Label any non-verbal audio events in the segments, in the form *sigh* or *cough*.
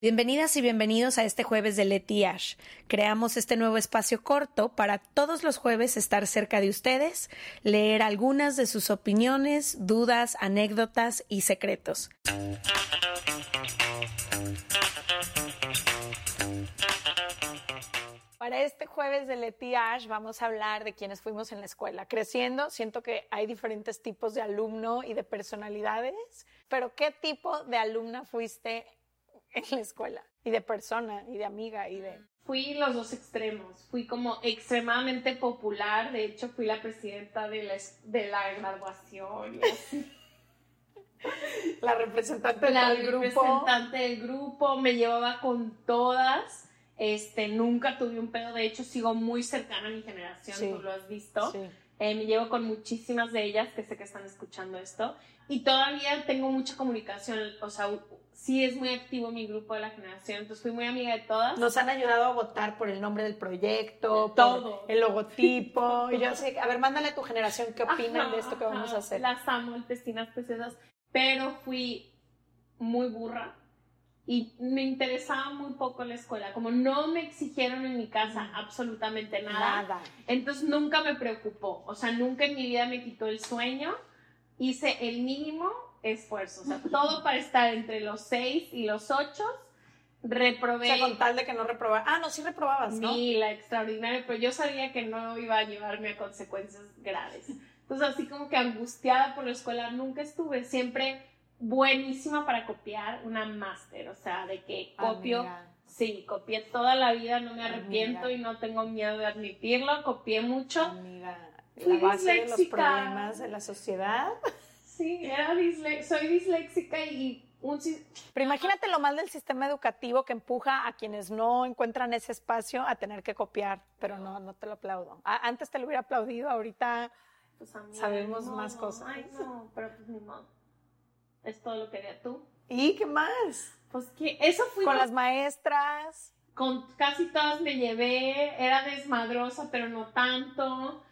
Bienvenidas y bienvenidos a este jueves de Leti Ash. Creamos este nuevo espacio corto para todos los jueves estar cerca de ustedes, leer algunas de sus opiniones, dudas, anécdotas y secretos. Para este jueves de Leti Ash vamos a hablar de quienes fuimos en la escuela. Creciendo, siento que hay diferentes tipos de alumno y de personalidades, pero ¿qué tipo de alumna fuiste en la escuela y de persona y de amiga y de... Fui los dos extremos, fui como extremadamente popular, de hecho fui la presidenta de la, de la graduación. *laughs* la representante la del grupo. representante del grupo, me llevaba con todas, este, nunca tuve un pedo, de hecho sigo muy cercana a mi generación, tú lo has visto. Eh, me llevo con muchísimas de ellas que sé que están escuchando esto y todavía tengo mucha comunicación, o sea, sí es muy activo mi grupo de la generación, entonces fui muy amiga de todas. Nos han ayudado a votar por el nombre del proyecto, todo, el logotipo. y yo sé, a ver, mándale a tu generación qué opinan de esto que vamos a hacer. Las amo, intestinas preciosas, pero fui muy burra y me interesaba muy poco la escuela, como no me exigieron en mi casa absolutamente nada, nada. entonces nunca me preocupó, o sea, nunca en mi vida me quitó el sueño hice el mínimo esfuerzo, o sea, todo para estar entre los seis y los ocho. Reprobé. O sea, con tal de que no reprobaba. Ah, no, sí reprobabas, ¿no? Sí, la extraordinaria, pero yo sabía que no iba a llevarme a consecuencias graves. Entonces, así como que angustiada por la escuela, nunca estuve. Siempre buenísima para copiar, una máster, o sea, de que copio. Sí, copié toda la vida, no me arrepiento y no tengo miedo de admitirlo. Copié mucho. Amiga la base de los problemas de la sociedad. Sí, era soy disléxica y un... Pero imagínate lo mal del sistema educativo que empuja a quienes no encuentran ese espacio a tener que copiar, pero no, no te lo aplaudo. Antes te lo hubiera aplaudido, ahorita pues sabemos más cosas. Ay, no, pero pues ni modo. Es todo lo que haría tú. ¿Y qué más? Pues que eso fue... Con las maestras. Con casi todas me llevé, era desmadrosa, pero no tanto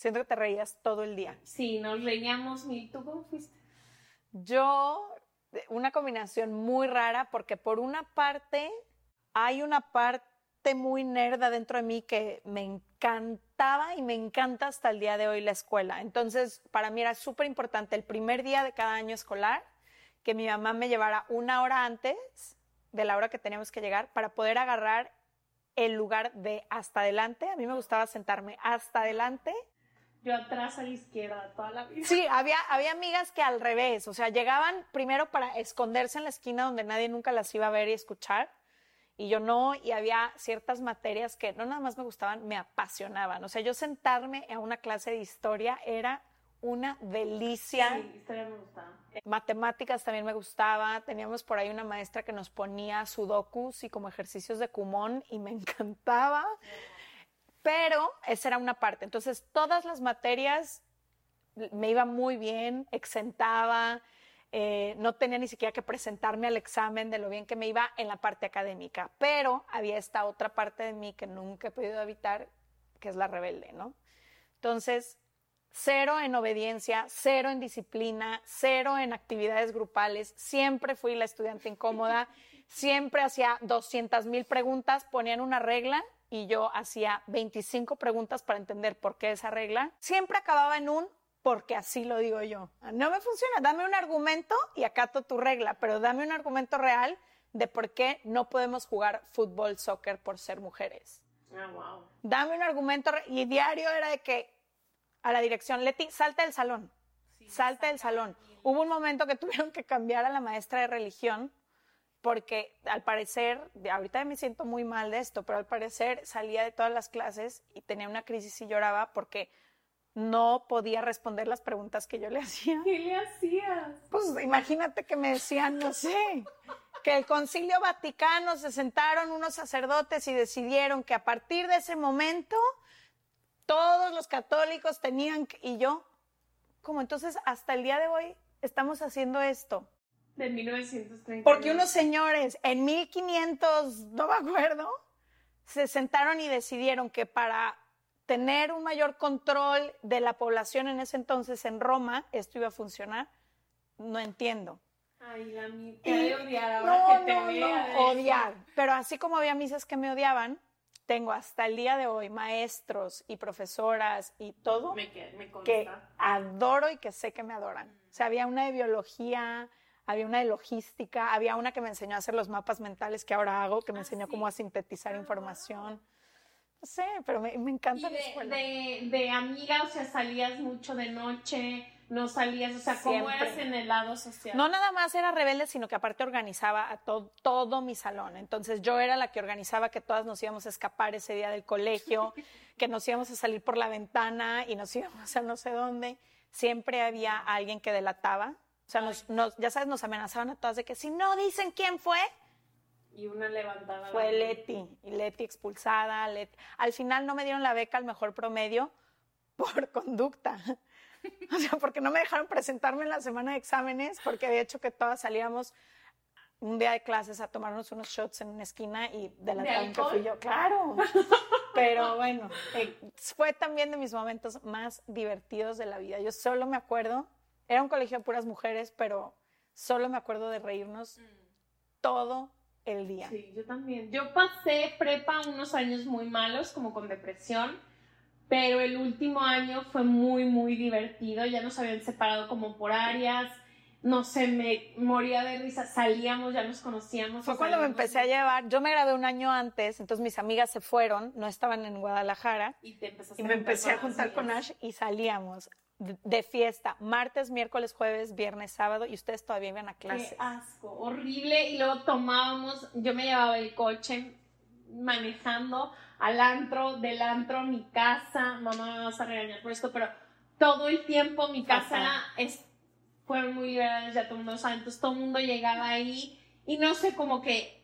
Siento que te reías todo el día. Sí, nos reíamos. ¿Y tú cómo fuiste? Yo, una combinación muy rara, porque por una parte, hay una parte muy nerda dentro de mí que me encantaba y me encanta hasta el día de hoy la escuela. Entonces, para mí era súper importante el primer día de cada año escolar que mi mamá me llevara una hora antes de la hora que teníamos que llegar para poder agarrar el lugar de hasta adelante. A mí me gustaba sentarme hasta adelante yo atrás a la izquierda toda la vida. Sí, había, había amigas que al revés, o sea, llegaban primero para esconderse en la esquina donde nadie nunca las iba a ver y escuchar, y yo no, y había ciertas materias que no nada más me gustaban, me apasionaban. O sea, yo sentarme a una clase de historia era una delicia. Sí, historia me gustaba. Matemáticas también me gustaba. Teníamos por ahí una maestra que nos ponía sudokus y como ejercicios de cumón y me *laughs* encantaba. Pero esa era una parte. Entonces, todas las materias me iba muy bien, exentaba, eh, no tenía ni siquiera que presentarme al examen de lo bien que me iba en la parte académica. Pero había esta otra parte de mí que nunca he podido evitar, que es la rebelde, ¿no? Entonces, cero en obediencia, cero en disciplina, cero en actividades grupales. Siempre fui la estudiante incómoda, siempre hacía 200 mil preguntas, ponían una regla y yo hacía 25 preguntas para entender por qué esa regla, siempre acababa en un porque así lo digo yo. No me funciona, dame un argumento y acato tu regla, pero dame un argumento real de por qué no podemos jugar fútbol, soccer por ser mujeres. Ah, dame un argumento y diario era de que a la dirección, Leti, salta del salón, salta del salón. Hubo un momento que *laughs* tuvieron que cambiar a la maestra de religión porque al parecer, ahorita me siento muy mal de esto, pero al parecer salía de todas las clases y tenía una crisis y lloraba porque no podía responder las preguntas que yo le hacía. ¿Qué le hacías? Pues imagínate que me decían, no sé, que el concilio vaticano se sentaron unos sacerdotes y decidieron que a partir de ese momento todos los católicos tenían y yo, como entonces hasta el día de hoy estamos haciendo esto. De 1930. Porque unos señores en 1500, no me acuerdo, se sentaron y decidieron que para tener un mayor control de la población en ese entonces en Roma, esto iba a funcionar. No entiendo. Ay, la mía, te odiar ahora que te no, no, odiar. Pero así como había misas que me odiaban, tengo hasta el día de hoy maestros y profesoras y todo que adoro y que sé que me adoran. O sea, había una de biología, había una de logística, había una que me enseñó a hacer los mapas mentales que ahora hago, que me ah, enseñó cómo a sintetizar ah, información. No sé, pero me, encanta la escuela. De, de amiga, o sea, salías mucho de noche, no salías, o sea, ¿cómo eras en el lado social? No nada más era rebelde, sino que aparte organizaba a todo mi salón. Entonces yo era la que organizaba que todas nos íbamos a escapar ese día del colegio, *laughs* que nos íbamos a salir por la ventana y nos íbamos a no sé dónde. Siempre había alguien que delataba. O sea, nos, ya sabes, nos amenazaban a todas de que si no dicen quién fue, y una levantada. Fue Leti, y Leti expulsada. Leti. Al final no me dieron la beca al mejor promedio por *laughs* conducta. *laughs* O sea, porque no me dejaron presentarme en la semana de exámenes, porque había hecho que todas salíamos un día de clases a tomarnos unos shots en una esquina y de la tarde que fui yo. Claro. *laughs* Pero bueno, eh, fue también de mis momentos más divertidos de la vida. Yo solo me acuerdo, era un colegio de puras mujeres, pero solo me acuerdo de reírnos mm. todo el día. Sí, yo también. Yo pasé prepa unos años muy malos, como con depresión, pero el último año fue muy, muy divertido. Ya nos habían separado como por áreas. No sé, me moría de risa. Salíamos, ya nos conocíamos. Fue cuando me empecé a llevar. Yo me grabé un año antes, entonces mis amigas se fueron, no estaban en Guadalajara. Y, te y me empecé a juntar con Ash y salíamos de fiesta, martes, miércoles, jueves, viernes, sábado, y ustedes todavía iban a clase. Qué asco, horrible. Y luego tomábamos, yo me llevaba el coche manejando al antro, del antro a mi casa. Mamá me vas a regañar por esto, pero todo el tiempo mi casa es, fueron muy liberales, ya todo el mundo sabe. Entonces todo el mundo llegaba ahí y no sé, como que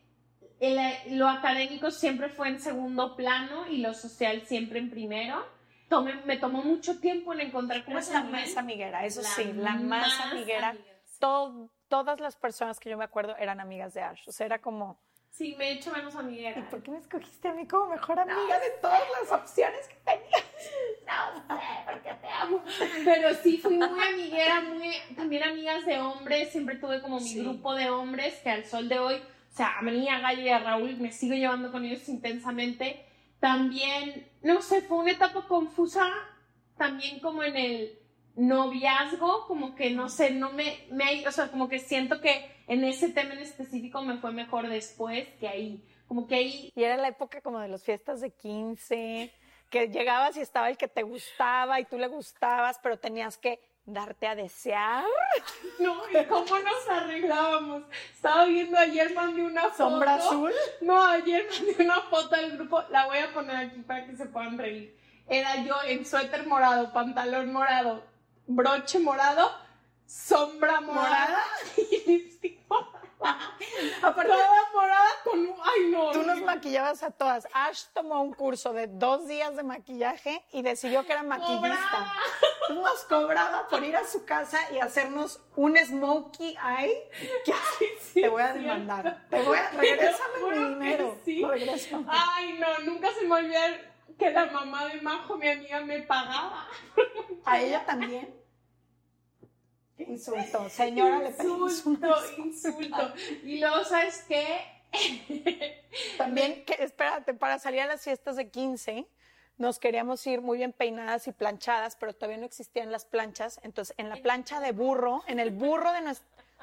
lo académico siempre fue en segundo plano y lo social siempre en primero me tomó mucho tiempo en encontrar cómo es la más amiguera, eso sí, la más, amiguera. todas las personas que yo me acuerdo eran amigas de Ash, o sea, era como... Sí, me he hecho menos amiguera. ¿Y por qué me escogiste a mí como mejor amiga de todas las opciones que tenías? *laughs* No sé, porque te amo. Pero sí, fui muy amiguera, muy, también amigas de hombres, siempre tuve como mi grupo de hombres que al sol de hoy, o sea, a mí, a Galle y a Raúl me sigo llevando con ellos intensamente también, no sé, fue una etapa confusa, también como en el noviazgo, como que no sé, no me, me, o sea, como que siento que en ese tema en específico me fue mejor después que ahí, como que ahí. Y era la época como de las fiestas de 15, que llegabas y estaba el que te gustaba y tú le gustabas, pero tenías que darte a desear. *laughs* No, ¿y cómo nos arreglábamos? Estaba viendo ayer, mandé una foto. ¿Sombra azul? No, ayer mandé una foto del grupo, la voy a poner aquí para que se puedan reír. Era yo en suéter morado, pantalón morado, broche morado, sombra morada, *laughs* y lipstick Aparte, Toda morada con Ay, no. Tú nos maquillabas a todas. Ash tomó un curso de dos días de maquillaje y decidió que era maquillista. Nos cobraba por ir a su casa y hacernos un smokey eye. Que te voy a demandar. Te voy a... Regrésame mi dinero. Ay, no. Nunca se me olvidó que la mamá de Majo, mi amiga, me pagaba. *laughs* ¿A ella también? insulto. Señora, le insulto. Insulto, Y luego, ¿sabes qué? *laughs* También, que, espérate, para salir a las fiestas de 15, nos queríamos ir muy bien peinadas y planchadas, pero todavía no existían las planchas. Entonces, en la plancha de burro, en el burro de,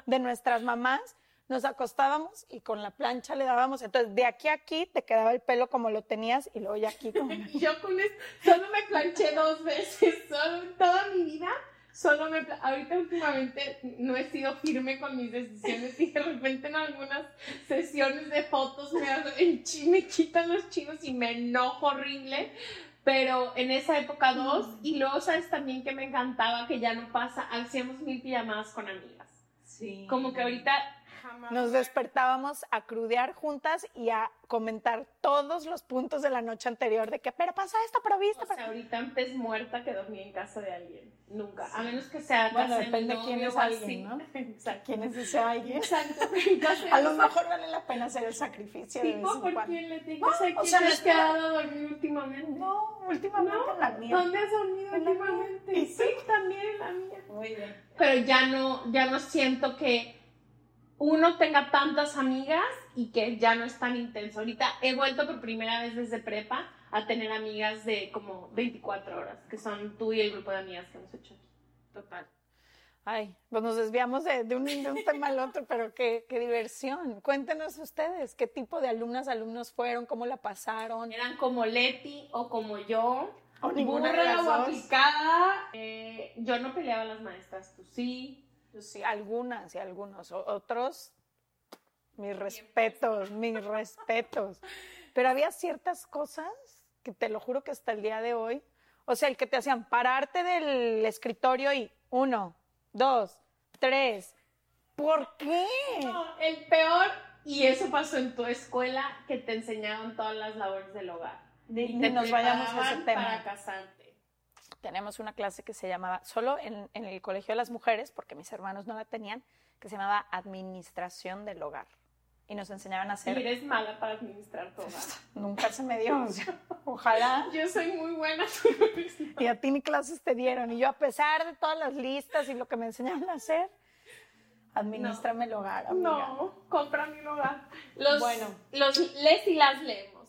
de nuestras mamás, nos acostábamos y con la plancha le dábamos. Entonces, de aquí a aquí te quedaba el pelo como lo tenías y luego ya aquí como... *laughs* Yo con esto, solo me planché dos veces, solo toda mi vida solo me... Ahorita últimamente no he sido firme con mis decisiones y de repente en algunas sesiones de fotos me, me quitan los chinos y me enojo horrible. Pero en esa época dos, y luego sabes también que me encantaba, que ya no pasa, hacíamos mil pijamadas con amigas. Sí. Como que ahorita nos despertábamos a crudear juntas y a comentar todos los puntos de la noche anterior de que, pero pasa esto, pero viste. O sea, ahorita antes muerta que dormía en casa de alguien. Nunca. A menos que sea Bueno, depende de quién es alguien, ¿no? *laughs* Exacto. ¿Quién es ese alguien? Exacto. *laughs* a lo mejor vale la pena hacer el sacrificio de vez ¿por quién le tienes? No, o sea, ¿quién te has quedado a dormir últimamente? No, últimamente en la mía. ¿Dónde has dormido últimamente? Sí, también en la mía. Muy bien. Pero ya no, ya no siento que uno tenga tantas amigas y que ya no es tan intenso. Ahorita he vuelto por primera vez desde prepa a tener amigas de como 24 horas, que son tú y el grupo de amigas que hemos hecho aquí. Total. Ay, pues nos desviamos de, un, tema al otro, pero qué, qué, diversión. Cuéntenos ustedes, ¿qué tipo de alumnas, alumnos fueron? ¿Cómo la pasaron? ¿Eran como Leti o como yo? ¿O ninguna de las o aplicada? Eh, yo no peleaba a las maestras, tú sí. Sí, algunas y algunos. Otros, mis respetos, mis respetos. Pero había ciertas cosas que te lo juro que hasta el día de hoy, o sea, el que te hacían pararte del escritorio y uno, dos, tres. ¿Por qué? el peor, y eso pasó en tu escuela, que te enseñaban todas las labores del hogar. y nos vayamos a ese tema. Para casarte. Tenemos una clase que se llamaba, solo en, en el colegio de las mujeres, porque mis hermanos no la tenían, que se llamaba Administración del Hogar y nos enseñaban a hacer. Y eres mala para administrar todo. *laughs* Nunca se me dio. ojalá. *laughs* Yo soy muy buena. y a ti ni clases te dieron. Y yo, a pesar de todas las listas y lo que me enseñaban a hacer, administrame el hogar. Amiga. No, compra mi hogar. Los, bueno, los les y las leemos.